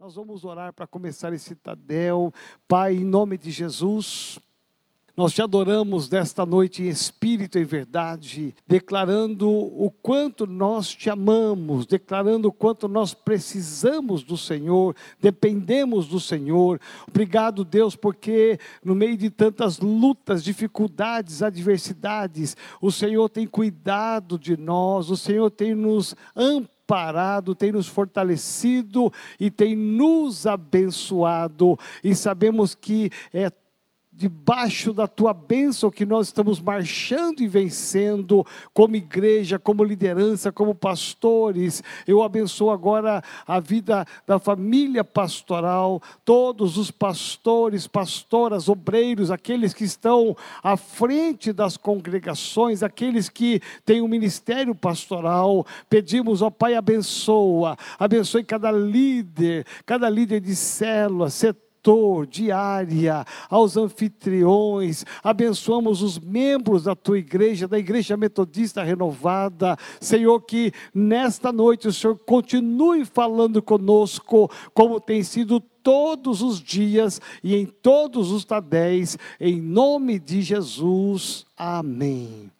Nós vamos orar para começar esse Tadel. Pai, em nome de Jesus, nós te adoramos nesta noite em espírito e verdade, declarando o quanto nós te amamos, declarando o quanto nós precisamos do Senhor, dependemos do Senhor. Obrigado, Deus, porque no meio de tantas lutas, dificuldades, adversidades, o Senhor tem cuidado de nós, o Senhor tem nos amparado parado, tem nos fortalecido e tem nos abençoado. E sabemos que é debaixo da tua bênção que nós estamos marchando e vencendo como igreja, como liderança, como pastores. Eu abençoo agora a vida da família pastoral, todos os pastores, pastoras, obreiros, aqueles que estão à frente das congregações, aqueles que têm o um ministério pastoral. Pedimos, ó Pai, abençoa, abençoe cada líder, cada líder de célula, setor diária, aos anfitriões, abençoamos os membros da tua igreja, da igreja metodista renovada. Senhor, que nesta noite o Senhor continue falando conosco, como tem sido todos os dias e em todos os tadéis, em nome de Jesus. Amém.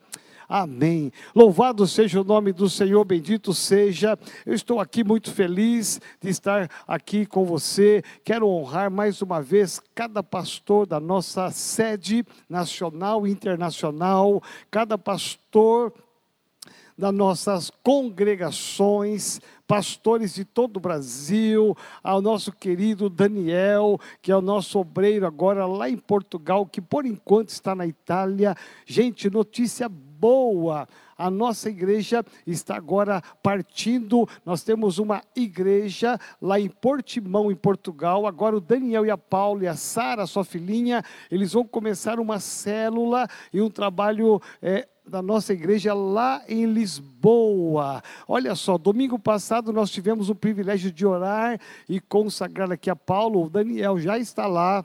Amém. Louvado seja o nome do Senhor, bendito seja. Eu estou aqui muito feliz de estar aqui com você. Quero honrar mais uma vez cada pastor da nossa sede nacional e internacional, cada pastor das nossas congregações, pastores de todo o Brasil, ao nosso querido Daniel, que é o nosso obreiro agora lá em Portugal, que por enquanto está na Itália. Gente, notícia boa boa. A nossa igreja está agora partindo. Nós temos uma igreja lá em Portimão, em Portugal. Agora o Daniel e a Paula e a Sara, sua filhinha, eles vão começar uma célula e um trabalho. É, da nossa igreja lá em Lisboa. Olha só, domingo passado nós tivemos o privilégio de orar e consagrar aqui a Paulo. O Daniel já está lá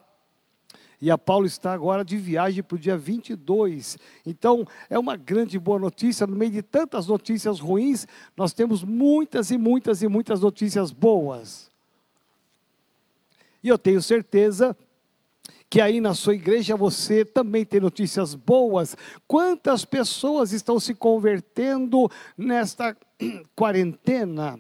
e a Paulo está agora de viagem para o dia 22. Então, é uma grande boa notícia. No meio de tantas notícias ruins, nós temos muitas e muitas e muitas notícias boas. E eu tenho certeza que aí na sua igreja você também tem notícias boas. Quantas pessoas estão se convertendo nesta quarentena?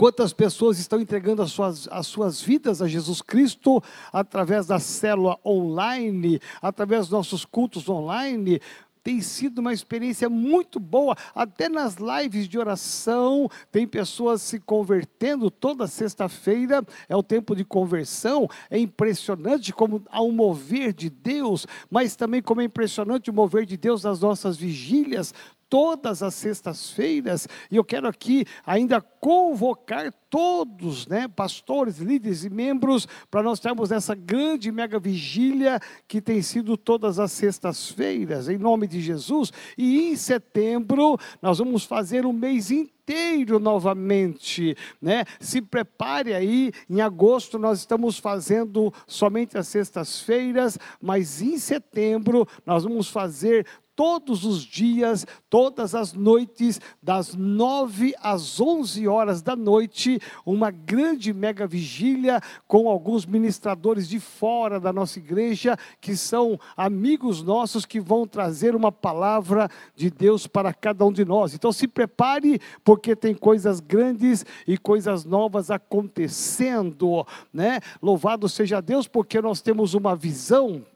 Quantas pessoas estão entregando as suas, as suas vidas a Jesus Cristo através da célula online, através dos nossos cultos online? tem sido uma experiência muito boa, até nas lives de oração, tem pessoas se convertendo toda sexta-feira, é o tempo de conversão, é impressionante como há um mover de Deus, mas também como é impressionante o mover de Deus nas nossas vigílias, todas as sextas-feiras, e eu quero aqui ainda convocar todos, né, pastores, líderes e membros, para nós termos essa grande mega vigília que tem sido todas as sextas-feiras, em nome de Jesus, e em setembro nós vamos fazer um mês inteiro novamente, né? Se prepare aí, em agosto nós estamos fazendo somente as sextas-feiras, mas em setembro nós vamos fazer todos os dias, todas as noites, das nove às onze horas da noite, uma grande mega vigília com alguns ministradores de fora da nossa igreja, que são amigos nossos que vão trazer uma palavra de Deus para cada um de nós. Então se prepare, porque tem coisas grandes e coisas novas acontecendo, né? Louvado seja Deus, porque nós temos uma visão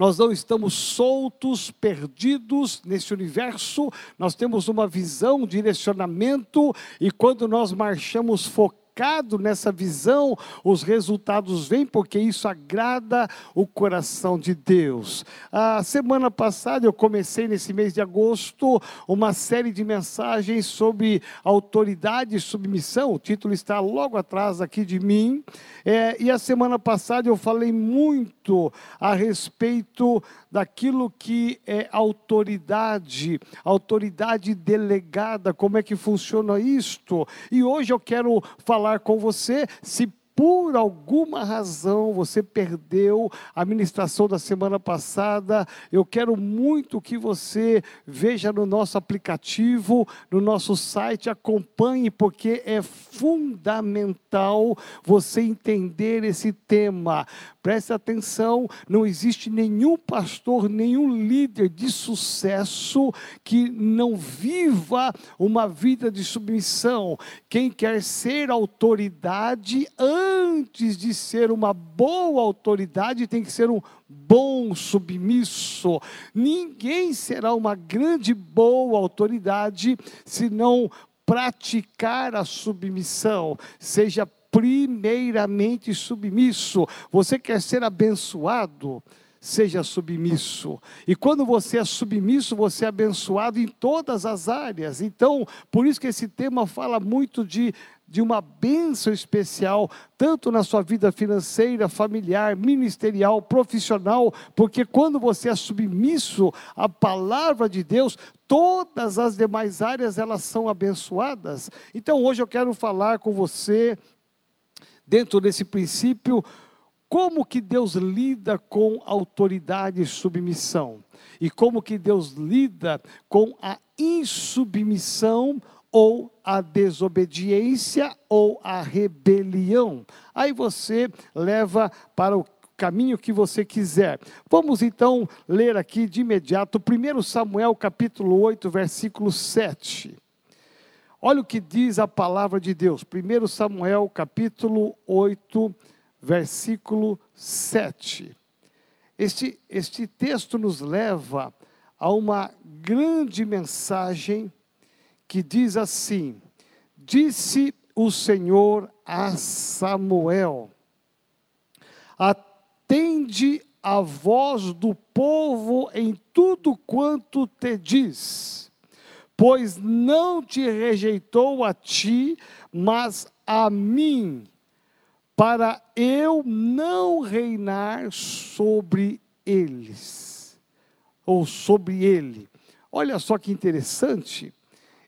nós não estamos soltos, perdidos nesse universo, nós temos uma visão, direcionamento, e quando nós marchamos focados, focado nessa visão, os resultados vêm porque isso agrada o coração de Deus. A semana passada eu comecei nesse mês de agosto uma série de mensagens sobre autoridade e submissão. O título está logo atrás aqui de mim. É, e a semana passada eu falei muito a respeito daquilo que é autoridade, autoridade delegada, como é que funciona isto. E hoje eu quero falar com você se por alguma razão você perdeu a ministração da semana passada, eu quero muito que você veja no nosso aplicativo, no nosso site, acompanhe, porque é fundamental você entender esse tema. Preste atenção, não existe nenhum pastor, nenhum líder de sucesso que não viva uma vida de submissão. Quem quer ser autoridade, antes de ser uma boa autoridade, tem que ser um bom submisso. Ninguém será uma grande boa autoridade se não praticar a submissão. Seja primeiramente submisso. Você quer ser abençoado? Seja submisso. E quando você é submisso, você é abençoado em todas as áreas. Então, por isso que esse tema fala muito de de uma bênção especial, tanto na sua vida financeira, familiar, ministerial, profissional, porque quando você é submisso à palavra de Deus, todas as demais áreas elas são abençoadas. Então hoje eu quero falar com você dentro desse princípio, como que Deus lida com autoridade e submissão? E como que Deus lida com a insubmissão ou a desobediência ou a rebelião? Aí você leva para o caminho que você quiser. Vamos então ler aqui de imediato 1 Samuel capítulo 8, versículo 7. Olha o que diz a palavra de Deus. 1 Samuel capítulo 8, versículo 7. Este, este texto nos leva a uma grande mensagem que diz assim: Disse o Senhor a Samuel: Atende a voz do povo em tudo quanto te diz pois não te rejeitou a ti, mas a mim, para eu não reinar sobre eles, ou sobre ele. Olha só que interessante.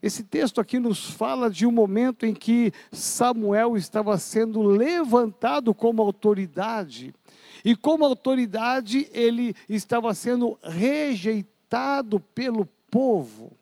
Esse texto aqui nos fala de um momento em que Samuel estava sendo levantado como autoridade, e como autoridade ele estava sendo rejeitado pelo povo.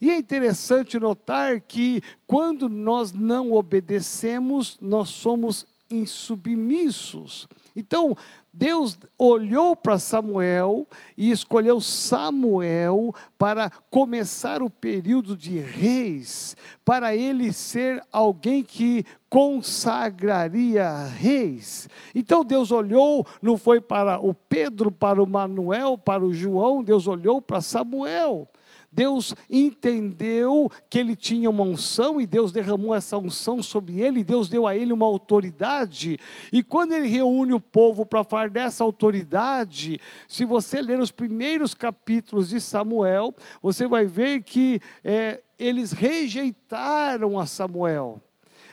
E é interessante notar que quando nós não obedecemos, nós somos insubmissos. Então, Deus olhou para Samuel e escolheu Samuel para começar o período de reis, para ele ser alguém que consagraria reis. Então Deus olhou, não foi para o Pedro, para o Manuel, para o João, Deus olhou para Samuel. Deus entendeu que ele tinha uma unção e Deus derramou essa unção sobre ele, Deus deu a ele uma autoridade. E quando ele reúne o povo para falar dessa autoridade, se você ler os primeiros capítulos de Samuel, você vai ver que é, eles rejeitaram a Samuel.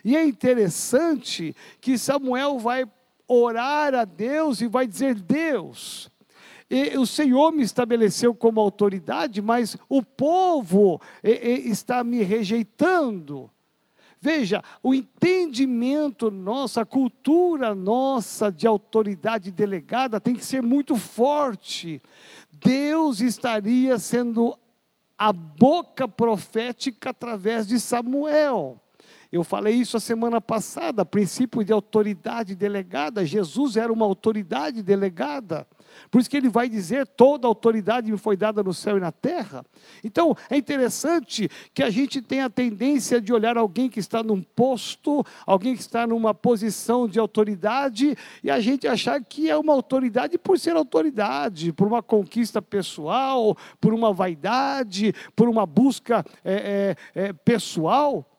E é interessante que Samuel vai orar a Deus e vai dizer: Deus, e o Senhor me estabeleceu como autoridade, mas o povo está me rejeitando. Veja, o entendimento nosso, a cultura nossa de autoridade delegada tem que ser muito forte. Deus estaria sendo a boca profética através de Samuel. Eu falei isso a semana passada, princípio de autoridade delegada. Jesus era uma autoridade delegada. Por isso que ele vai dizer: toda autoridade me foi dada no céu e na terra. Então, é interessante que a gente tenha a tendência de olhar alguém que está num posto, alguém que está numa posição de autoridade, e a gente achar que é uma autoridade por ser autoridade, por uma conquista pessoal, por uma vaidade, por uma busca é, é, é, pessoal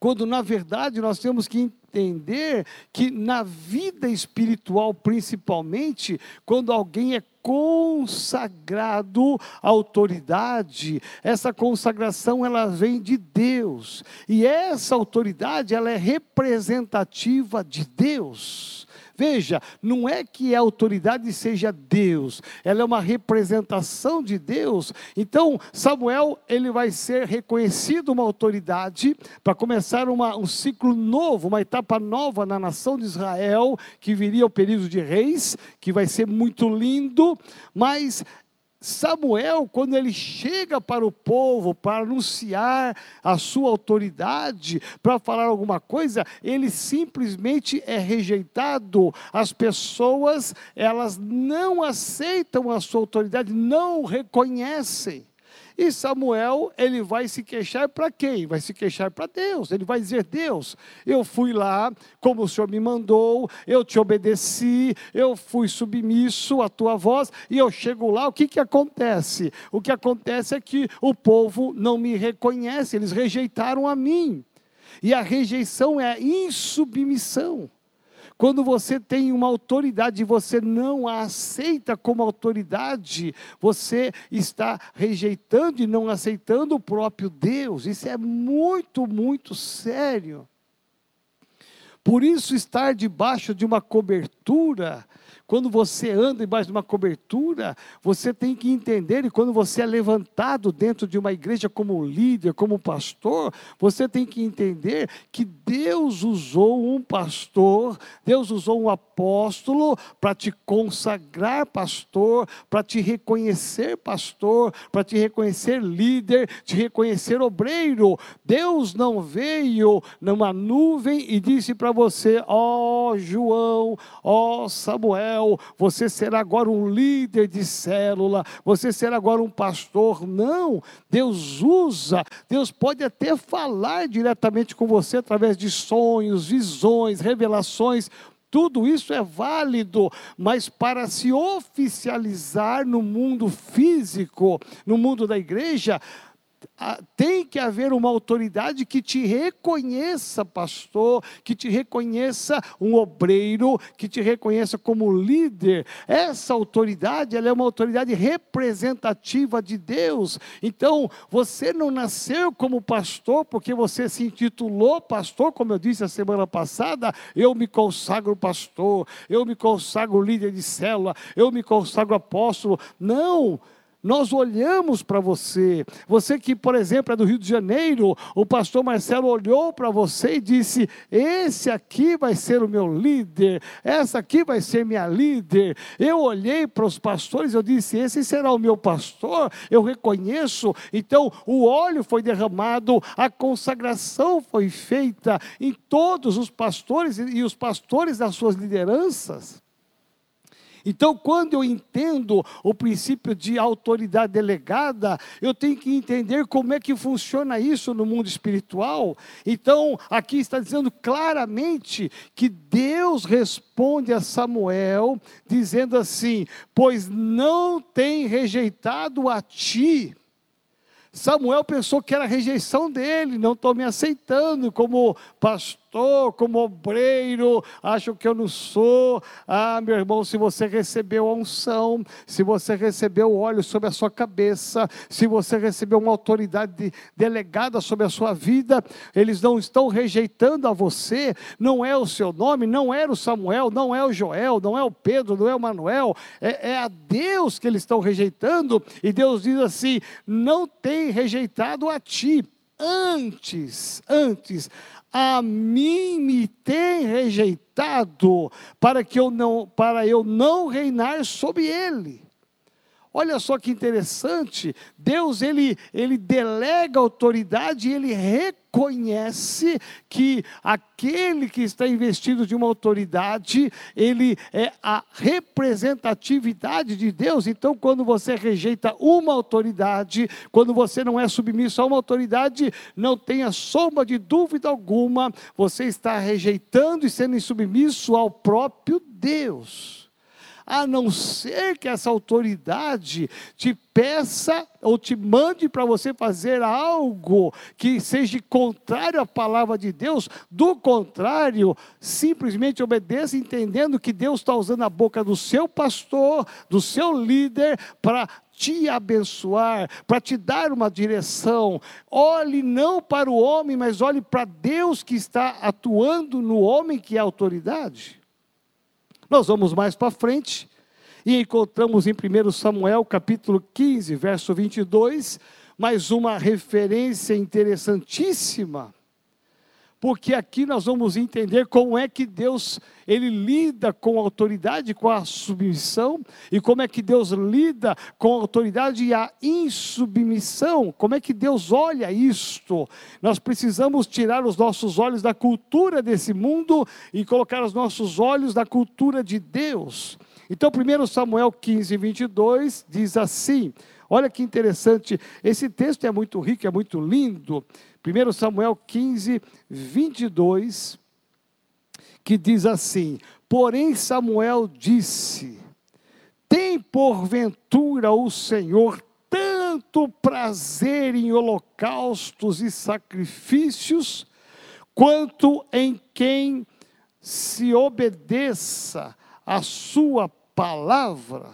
quando na verdade nós temos que entender que na vida espiritual, principalmente, quando alguém é consagrado à autoridade, essa consagração ela vem de Deus. E essa autoridade ela é representativa de Deus. Veja, não é que a autoridade seja Deus, ela é uma representação de Deus. Então, Samuel, ele vai ser reconhecido uma autoridade para começar uma, um ciclo novo, uma etapa nova na nação de Israel, que viria o período de reis, que vai ser muito lindo, mas Samuel, quando ele chega para o povo para anunciar a sua autoridade, para falar alguma coisa, ele simplesmente é rejeitado. As pessoas, elas não aceitam a sua autoridade, não reconhecem. E Samuel, ele vai se queixar para quem? Vai se queixar para Deus. Ele vai dizer: Deus, eu fui lá, como o Senhor me mandou, eu te obedeci, eu fui submisso à tua voz, e eu chego lá, o que, que acontece? O que acontece é que o povo não me reconhece, eles rejeitaram a mim. E a rejeição é a insubmissão. Quando você tem uma autoridade e você não a aceita como autoridade, você está rejeitando e não aceitando o próprio Deus. Isso é muito, muito sério. Por isso, estar debaixo de uma cobertura quando você anda embaixo de uma cobertura, você tem que entender, e quando você é levantado dentro de uma igreja como líder, como pastor, você tem que entender que Deus usou um pastor, Deus usou um apóstolo para te consagrar pastor, para te reconhecer pastor, para te reconhecer líder, te reconhecer obreiro. Deus não veio numa nuvem e disse para você: Ó oh, João, ó oh, Samuel, Israel, você será agora um líder de célula, você será agora um pastor. Não, Deus usa, Deus pode até falar diretamente com você através de sonhos, visões, revelações. Tudo isso é válido, mas para se oficializar no mundo físico, no mundo da igreja, tem que haver uma autoridade que te reconheça pastor, que te reconheça um obreiro, que te reconheça como líder. Essa autoridade, ela é uma autoridade representativa de Deus. Então, você não nasceu como pastor porque você se intitulou pastor, como eu disse a semana passada, eu me consagro pastor, eu me consagro líder de célula, eu me consagro apóstolo. Não, nós olhamos para você. Você que, por exemplo, é do Rio de Janeiro, o pastor Marcelo olhou para você e disse: Esse aqui vai ser o meu líder, essa aqui vai ser minha líder. Eu olhei para os pastores e eu disse: Esse será o meu pastor. Eu reconheço. Então, o óleo foi derramado, a consagração foi feita em todos os pastores e os pastores das suas lideranças. Então, quando eu entendo o princípio de autoridade delegada, eu tenho que entender como é que funciona isso no mundo espiritual. Então, aqui está dizendo claramente que Deus responde a Samuel, dizendo assim: Pois não tem rejeitado a ti. Samuel pensou que era rejeição dele, não estou me aceitando como pastor pastor, como obreiro, acham que eu não sou. Ah, meu irmão, se você recebeu a unção, se você recebeu o óleo sobre a sua cabeça, se você recebeu uma autoridade delegada sobre a sua vida, eles não estão rejeitando a você, não é o seu nome, não era o Samuel, não é o Joel, não é o Pedro, não é o Manuel, é, é a Deus que eles estão rejeitando, e Deus diz assim: não tem rejeitado a ti. Antes, antes, a mim me tem rejeitado para que eu não para eu não reinar sobre ele. Olha só que interessante, Deus ele, ele delega autoridade e ele reconhece que aquele que está investido de uma autoridade, ele é a representatividade de Deus. Então, quando você rejeita uma autoridade, quando você não é submisso a uma autoridade, não tenha sombra de dúvida alguma, você está rejeitando e sendo insubmisso ao próprio Deus a não ser que essa autoridade te peça ou te mande para você fazer algo que seja contrário à palavra de Deus, do contrário, simplesmente obedeça entendendo que Deus está usando a boca do seu pastor, do seu líder, para te abençoar, para te dar uma direção. Olhe não para o homem, mas olhe para Deus que está atuando no homem que é autoridade. Nós vamos mais para frente e encontramos em 1 Samuel capítulo 15, verso 22, mais uma referência interessantíssima porque aqui nós vamos entender como é que Deus ele lida com a autoridade, com a submissão, e como é que Deus lida com a autoridade e a insubmissão, como é que Deus olha isto. Nós precisamos tirar os nossos olhos da cultura desse mundo e colocar os nossos olhos na cultura de Deus. Então, 1 Samuel 15, 22 diz assim: olha que interessante, esse texto é muito rico, é muito lindo. 1 Samuel 15, 22, que diz assim: Porém, Samuel disse: Tem porventura o Senhor tanto prazer em holocaustos e sacrifícios, quanto em quem se obedeça a sua palavra.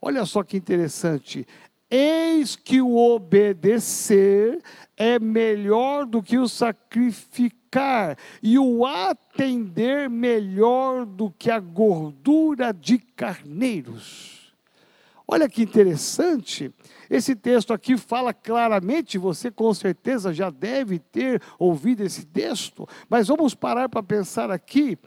Olha só que interessante. Eis que o obedecer é melhor do que o sacrificar, e o atender melhor do que a gordura de carneiros. Olha que interessante. Esse texto aqui fala claramente, você com certeza já deve ter ouvido esse texto, mas vamos parar para pensar aqui.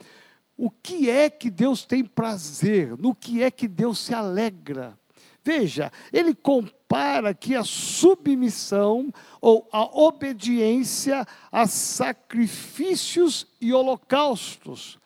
O que é que Deus tem prazer? No que é que Deus se alegra? Veja, ele compara aqui a submissão ou a obediência a sacrifícios e holocaustos,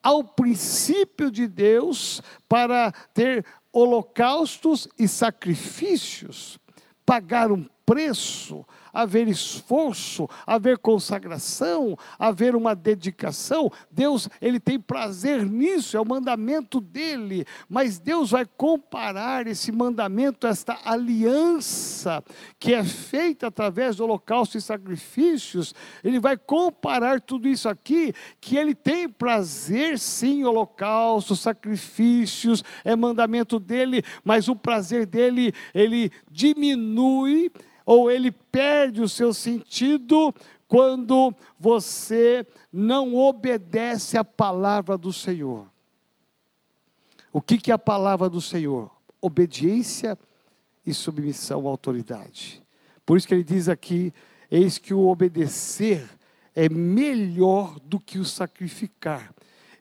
ao princípio de Deus para ter holocaustos e sacrifícios, pagar um preço, haver esforço, haver consagração, haver uma dedicação. Deus, ele tem prazer nisso, é o mandamento dele, mas Deus vai comparar esse mandamento, esta aliança que é feita através do holocausto e sacrifícios, ele vai comparar tudo isso aqui, que ele tem prazer sim, holocausto, sacrifícios, é mandamento dele, mas o prazer dele, ele diminui ou ele perde o seu sentido quando você não obedece à palavra do Senhor. O que, que é a palavra do Senhor? Obediência e submissão à autoridade. Por isso que ele diz aqui: eis que o obedecer é melhor do que o sacrificar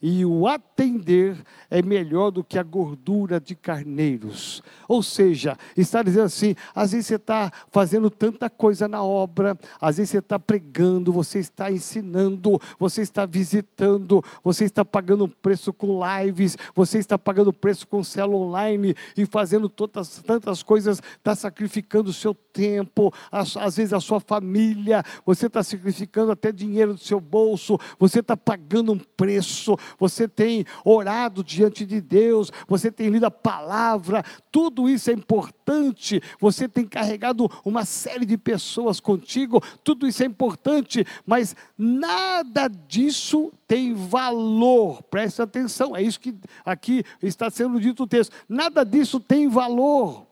e o atender é melhor do que a gordura de carneiros. Ou seja, está dizendo assim: às vezes você está fazendo tanta coisa na obra, às vezes você está pregando, você está ensinando, você está visitando, você está pagando preço com lives, você está pagando preço com célula online e fazendo todas, tantas coisas, está sacrificando o seu tempo, às, às vezes a sua família, você está sacrificando até dinheiro do seu bolso, você está pagando um preço, você tem orado diante de Deus, você tem lido a palavra, tudo isso é importante. Você tem carregado uma série de pessoas contigo, tudo isso é importante, mas nada disso tem valor. Preste atenção, é isso que aqui está sendo dito o texto. Nada disso tem valor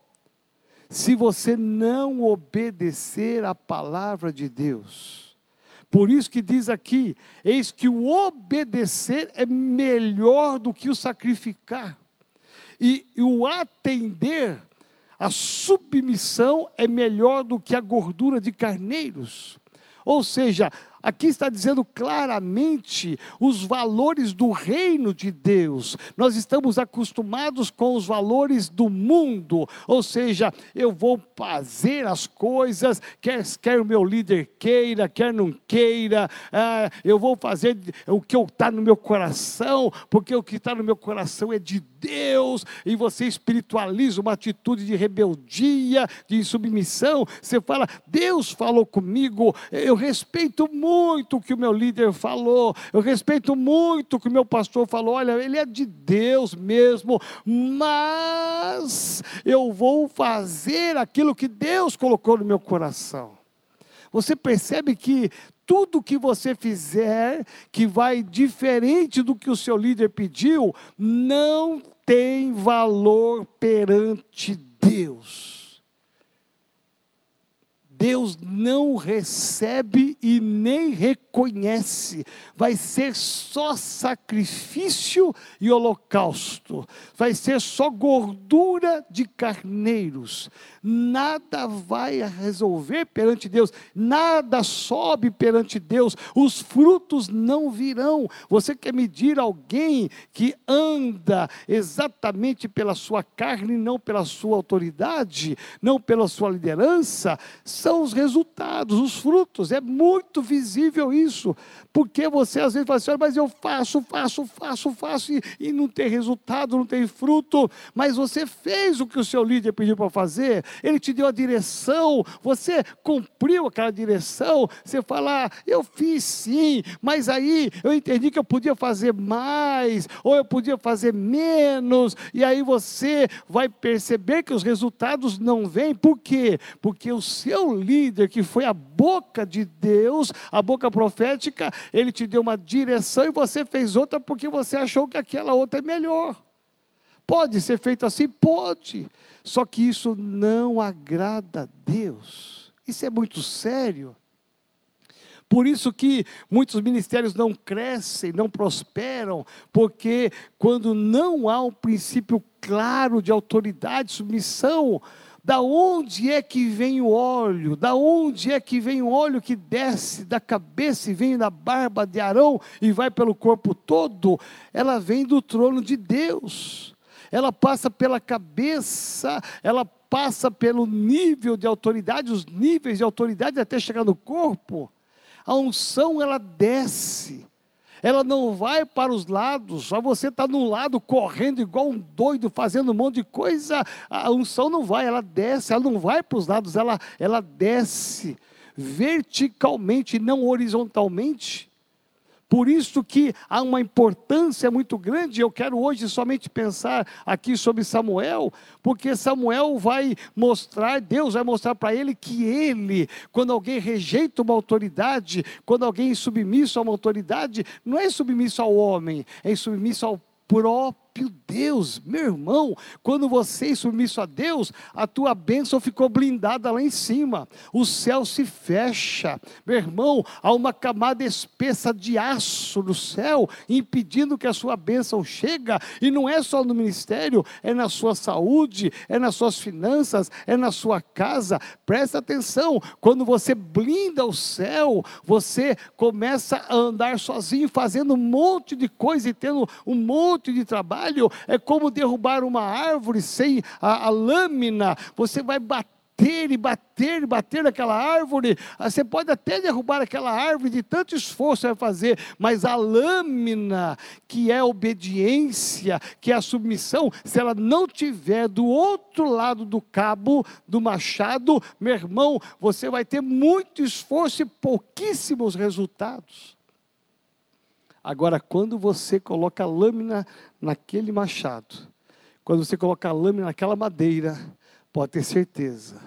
se você não obedecer à palavra de Deus. Por isso que diz aqui: eis que o obedecer é melhor do que o sacrificar, e, e o atender, a submissão é melhor do que a gordura de carneiros. Ou seja, Aqui está dizendo claramente os valores do reino de Deus. Nós estamos acostumados com os valores do mundo, ou seja, eu vou fazer as coisas, quer, quer o meu líder queira, quer não queira, ah, eu vou fazer o que está no meu coração, porque o que está no meu coração é de Deus, e você espiritualiza uma atitude de rebeldia, de insubmissão. Você fala, Deus falou comigo, eu respeito muito o que o meu líder falou, eu respeito muito o que o meu pastor falou. Olha, ele é de Deus mesmo, mas eu vou fazer aquilo que Deus colocou no meu coração. Você percebe que tudo que você fizer que vai diferente do que o seu líder pediu, não tem valor perante Deus. Deus não recebe e nem reconhece. Vai ser só sacrifício e holocausto. Vai ser só gordura de carneiros. Nada vai resolver perante Deus, nada sobe perante Deus, os frutos não virão. Você quer medir alguém que anda exatamente pela sua carne, não pela sua autoridade, não pela sua liderança? São os resultados, os frutos. É muito visível isso, porque você às vezes fala assim: mas eu faço, faço, faço, faço, e, e não tem resultado, não tem fruto, mas você fez o que o seu líder pediu para fazer ele te deu a direção, você cumpriu aquela direção, você fala, ah, eu fiz sim, mas aí eu entendi que eu podia fazer mais, ou eu podia fazer menos, e aí você vai perceber que os resultados não vêm, por quê? Porque o seu líder, que foi a boca de Deus, a boca profética, ele te deu uma direção e você fez outra porque você achou que aquela outra é melhor. Pode ser feito assim? Pode. Só que isso não agrada a Deus. Isso é muito sério. Por isso que muitos ministérios não crescem, não prosperam, porque quando não há um princípio claro de autoridade, submissão, da onde é que vem o óleo? Da onde é que vem o óleo que desce da cabeça e vem da barba de Arão e vai pelo corpo todo? Ela vem do trono de Deus ela passa pela cabeça, ela passa pelo nível de autoridade, os níveis de autoridade até chegar no corpo. A unção ela desce. Ela não vai para os lados, só você está no lado correndo igual um doido, fazendo um monte de coisa. A unção não vai, ela desce, ela não vai para os lados, ela, ela desce verticalmente, não horizontalmente. Por isso que há uma importância muito grande. Eu quero hoje somente pensar aqui sobre Samuel, porque Samuel vai mostrar, Deus vai mostrar para ele que ele, quando alguém rejeita uma autoridade, quando alguém é submisso a uma autoridade, não é submisso ao homem, é submisso ao próprio Deus. Meu irmão, quando você é submisso a Deus, a tua bênção ficou blindada lá em cima. O céu se fecha. Meu irmão, há uma camada espessa de aço no céu, impedindo que a sua bênção chegue. E não é só no ministério, é na sua saúde, é nas suas finanças, é na sua casa. Presta atenção, quando você blinda o céu, você começa a andar sozinho, fazendo um monte de coisa e tendo um monte de trabalho, é como derrubar uma árvore sem a, a lâmina, você vai bater bater e bater e bater naquela árvore. Ah, você pode até derrubar aquela árvore de tanto esforço vai fazer, mas a lâmina, que é a obediência, que é a submissão, se ela não tiver do outro lado do cabo do machado, meu irmão, você vai ter muito esforço e pouquíssimos resultados. Agora, quando você coloca a lâmina naquele machado, quando você coloca a lâmina naquela madeira, pode ter certeza,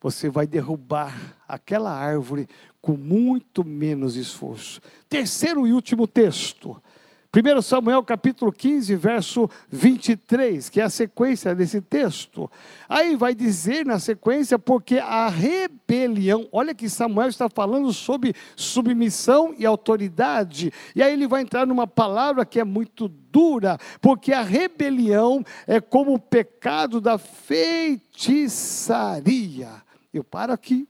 você vai derrubar aquela árvore com muito menos esforço. Terceiro e último texto, 1 Samuel capítulo 15, verso 23, que é a sequência desse texto. Aí vai dizer na sequência, porque a rebelião, olha que Samuel está falando sobre submissão e autoridade, e aí ele vai entrar numa palavra que é muito dura, porque a rebelião é como o pecado da feitiçaria. Eu paro aqui.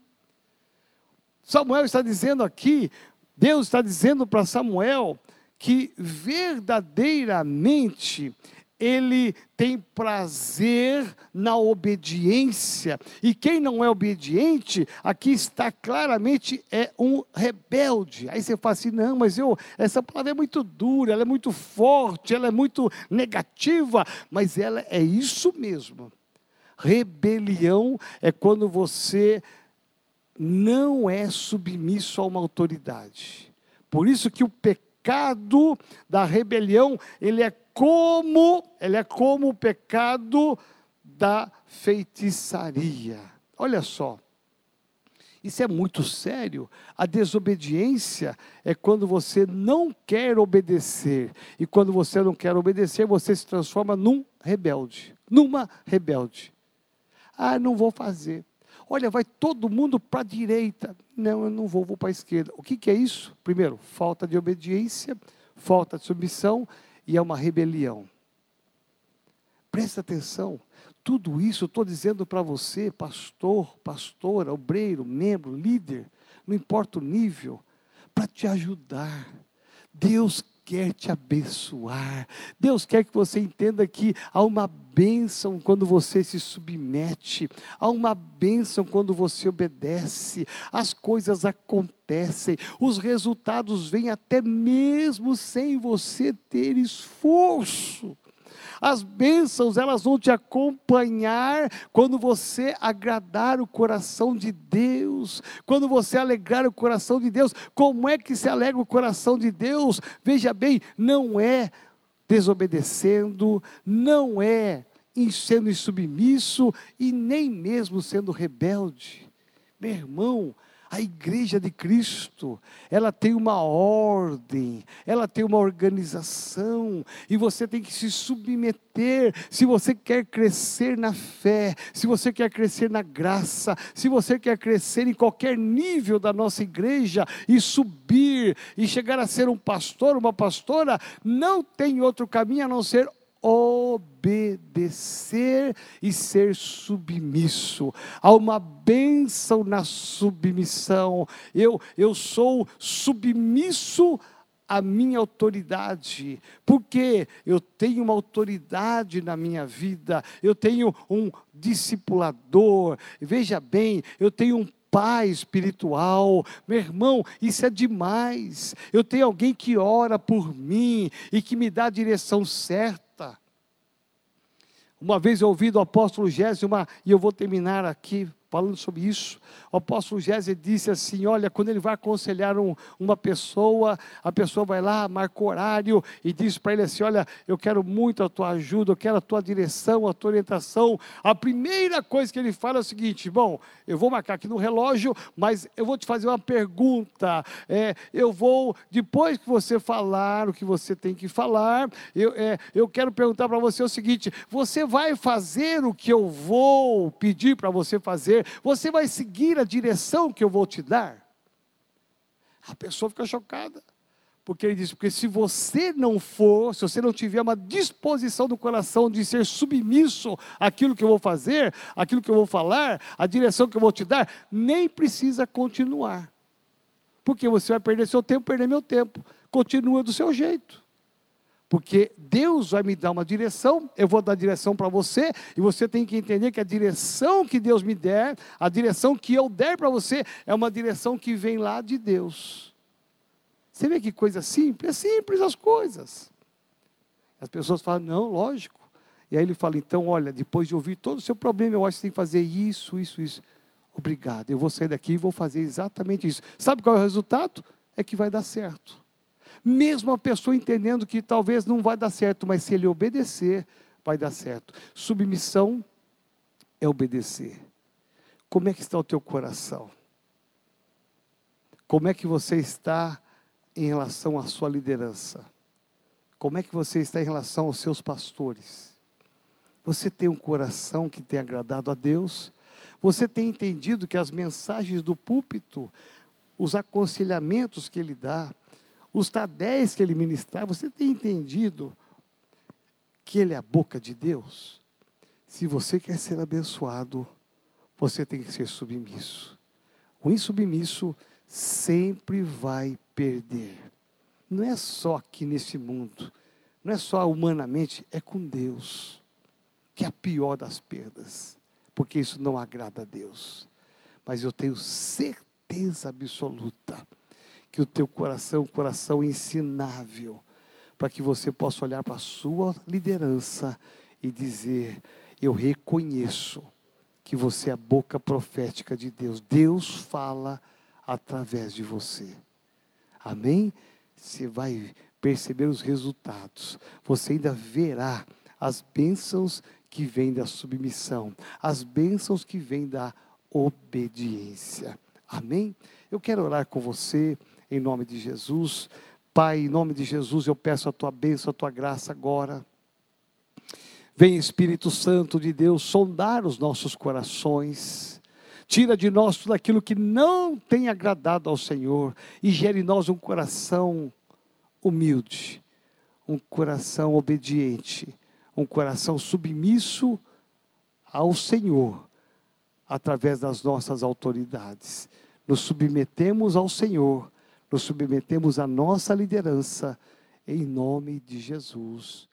Samuel está dizendo aqui, Deus está dizendo para Samuel que verdadeiramente ele tem prazer na obediência. E quem não é obediente, aqui está claramente é um rebelde. Aí você fala assim: "Não, mas eu essa palavra é muito dura, ela é muito forte, ela é muito negativa", mas ela é isso mesmo. Rebelião é quando você não é submisso a uma autoridade. Por isso que o pecado pecado da rebelião, ele é como, ele é como o pecado da feitiçaria. Olha só. Isso é muito sério. A desobediência é quando você não quer obedecer. E quando você não quer obedecer, você se transforma num rebelde, numa rebelde. Ah, não vou fazer. Olha, vai todo mundo para a direita. Não, eu não vou, vou para a esquerda. O que, que é isso? Primeiro, falta de obediência, falta de submissão e é uma rebelião. Presta atenção, tudo isso estou dizendo para você, pastor, pastora, obreiro, membro, líder, não importa o nível, para te ajudar. Deus quer te abençoar. Deus quer que você entenda que há uma bênção quando você se submete, há uma bênção quando você obedece, as coisas acontecem, os resultados vêm até mesmo sem você ter esforço. As bênçãos, elas vão te acompanhar quando você agradar o coração de Deus, quando você alegrar o coração de Deus. Como é que se alegra o coração de Deus? Veja bem, não é desobedecendo, não é sendo insubmisso e nem mesmo sendo rebelde. Meu irmão, a igreja de Cristo, ela tem uma ordem, ela tem uma organização, e você tem que se submeter. Se você quer crescer na fé, se você quer crescer na graça, se você quer crescer em qualquer nível da nossa igreja e subir e chegar a ser um pastor, uma pastora, não tem outro caminho a não ser obedecer e ser submisso. Há uma bênção na submissão. Eu, eu sou submisso à minha autoridade, porque eu tenho uma autoridade na minha vida, eu tenho um discipulador, veja bem, eu tenho um pai espiritual. Meu irmão, isso é demais. Eu tenho alguém que ora por mim e que me dá a direção certa. Uma vez eu ouvi do apóstolo Gésio, uma, e eu vou terminar aqui falando sobre isso. O apóstolo Gésio disse assim: Olha, quando ele vai aconselhar um, uma pessoa, a pessoa vai lá, marca horário e diz para ele assim: Olha, eu quero muito a tua ajuda, eu quero a tua direção, a tua orientação. A primeira coisa que ele fala é o seguinte: Bom, eu vou marcar aqui no relógio, mas eu vou te fazer uma pergunta. É, eu vou, depois que você falar o que você tem que falar, eu, é, eu quero perguntar para você o seguinte: Você vai fazer o que eu vou pedir para você fazer? Você vai seguir a direção que eu vou te dar? A pessoa fica chocada. Porque ele diz: porque se você não for, se você não tiver uma disposição do coração de ser submisso àquilo que eu vou fazer, àquilo que eu vou falar, à direção que eu vou te dar, nem precisa continuar. Porque você vai perder seu tempo, perder meu tempo. Continua do seu jeito. Porque Deus vai me dar uma direção, eu vou dar direção para você, e você tem que entender que a direção que Deus me der, a direção que eu der para você, é uma direção que vem lá de Deus. Você vê que coisa simples? É simples as coisas. As pessoas falam, não, lógico. E aí ele fala, então, olha, depois de ouvir todo o seu problema, eu acho que você tem que fazer isso, isso, isso. Obrigado, eu vou sair daqui e vou fazer exatamente isso. Sabe qual é o resultado? É que vai dar certo mesmo a pessoa entendendo que talvez não vai dar certo, mas se ele obedecer, vai dar certo. Submissão é obedecer. Como é que está o teu coração? Como é que você está em relação à sua liderança? Como é que você está em relação aos seus pastores? Você tem um coração que tem agradado a Deus? Você tem entendido que as mensagens do púlpito, os aconselhamentos que ele dá, os tadéis que ele ministrar, você tem entendido que ele é a boca de Deus? Se você quer ser abençoado, você tem que ser submisso. O insubmisso sempre vai perder. Não é só aqui nesse mundo, não é só humanamente, é com Deus, que é a pior das perdas, porque isso não agrada a Deus. Mas eu tenho certeza absoluta que o teu coração é um coração ensinável, para que você possa olhar para a sua liderança e dizer: Eu reconheço que você é a boca profética de Deus. Deus fala através de você. Amém? Você vai perceber os resultados. Você ainda verá as bênçãos que vêm da submissão, as bênçãos que vêm da obediência. Amém? Eu quero orar com você em nome de Jesus. Pai, em nome de Jesus, eu peço a tua bênção, a tua graça agora. Vem Espírito Santo de Deus sondar os nossos corações. Tira de nós tudo aquilo que não tem agradado ao Senhor e gere em nós um coração humilde, um coração obediente, um coração submisso ao Senhor através das nossas autoridades. Nos submetemos ao Senhor, nos submetemos à nossa liderança, em nome de Jesus.